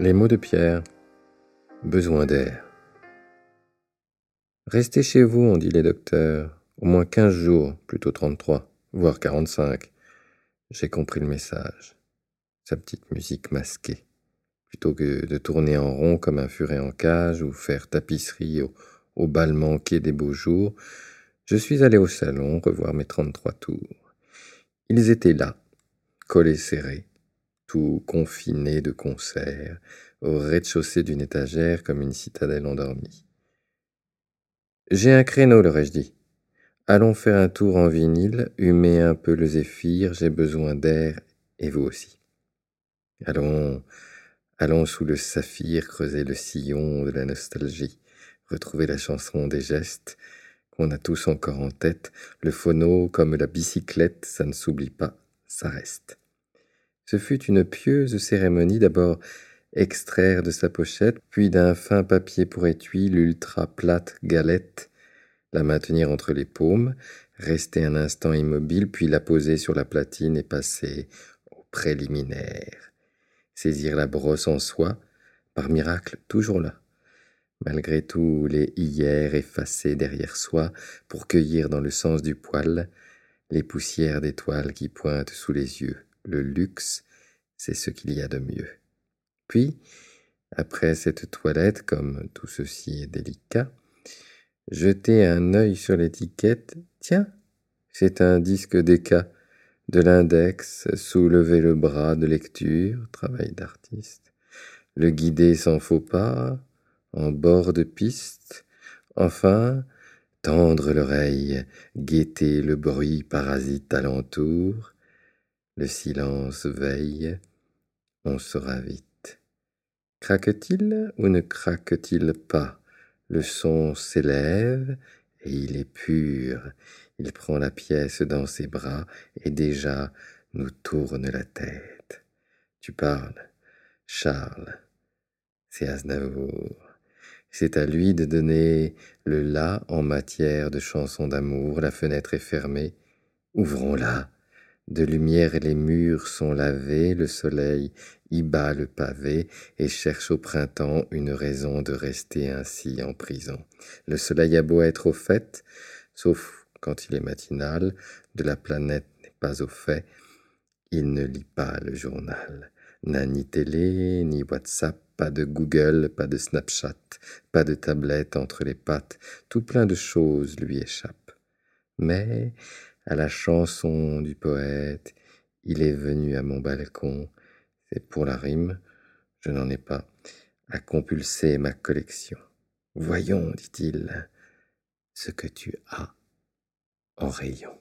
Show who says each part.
Speaker 1: Les mots de Pierre. Besoin d'air. Restez chez vous, ont dit les docteurs. Au moins quinze jours, plutôt trente-trois, voire quarante-cinq. J'ai compris le message. Sa petite musique masquée. Plutôt que de tourner en rond comme un furet en cage ou faire tapisserie au, bal manqué des beaux jours, je suis allé au salon revoir mes trente-trois tours. Ils étaient là, collés serrés, tout confiné de concert, au rez-de-chaussée d'une étagère comme une citadelle endormie. J'ai un créneau, leur ai-je dit. Allons faire un tour en vinyle, humer un peu le zéphyr, j'ai besoin d'air, et vous aussi. Allons, allons sous le saphir creuser le sillon de la nostalgie, retrouver la chanson des gestes, qu'on a tous encore en tête, le phono comme la bicyclette, ça ne s'oublie pas, ça reste. Ce fut une pieuse cérémonie, d'abord extraire de sa pochette, puis d'un fin papier pour étui l'ultra plate galette, la maintenir entre les paumes, rester un instant immobile, puis la poser sur la platine et passer au préliminaire. Saisir la brosse en soie, par miracle toujours là, malgré tous les hier effacés derrière soi, pour cueillir dans le sens du poil les poussières d'étoiles qui pointent sous les yeux le luxe, c'est ce qu'il y a de mieux. Puis, après cette toilette, comme tout ceci est délicat, jeter un œil sur l'étiquette. Tiens, c'est un disque d'éca de l'index, soulever le bras de lecture, travail d'artiste, le guider sans faux pas, en bord de piste, enfin, tendre l'oreille, guetter le bruit parasite alentour, le silence veille, on sera vite. Craque-t-il ou ne craque-t-il pas? Le son s'élève et il est pur. Il prend la pièce dans ses bras et déjà nous tourne la tête. Tu parles, Charles. C'est Aznavour. C'est à lui de donner le là en matière de chansons d'amour. La fenêtre est fermée. Ouvrons-la. De lumière les murs sont lavés, le soleil y bat le pavé et cherche au printemps une raison de rester ainsi en prison. Le soleil a beau être au fait, sauf quand il est matinal, de la planète n'est pas au fait, il ne lit pas le journal. N'a ni télé, ni WhatsApp, pas de Google, pas de Snapchat, pas de tablette entre les pattes, tout plein de choses lui échappent. Mais à la chanson du poète. Il est venu à mon balcon, c'est pour la rime, je n'en ai pas, à compulser ma collection. Voyons, dit-il, ce que tu as en rayon.